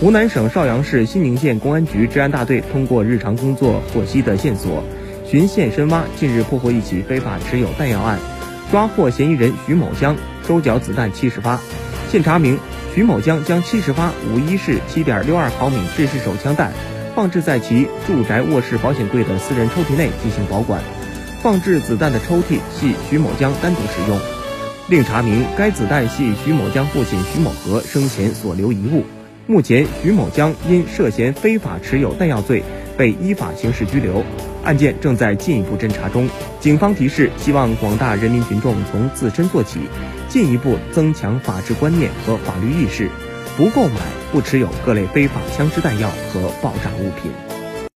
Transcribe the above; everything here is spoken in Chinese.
湖南省邵阳市新宁县公安局治安大队通过日常工作获悉的线索，循线深挖，近日破获一起非法持有弹药案，抓获嫌疑人徐某江，收缴子弹七十发。现查明，徐某江将七十发五一式七点六二毫米制式手枪弹放置在其住宅卧室保险柜的私人抽屉内进行保管，放置子弹的抽屉系徐某江单独使用。另查明，该子弹系徐某江父亲徐某和生前所留遗物。目前，徐某江因涉嫌非法持有弹药罪被依法刑事拘留，案件正在进一步侦查中。警方提示，希望广大人民群众从自身做起，进一步增强法治观念和法律意识，不购买、不持有各类非法枪支弹药和爆炸物品。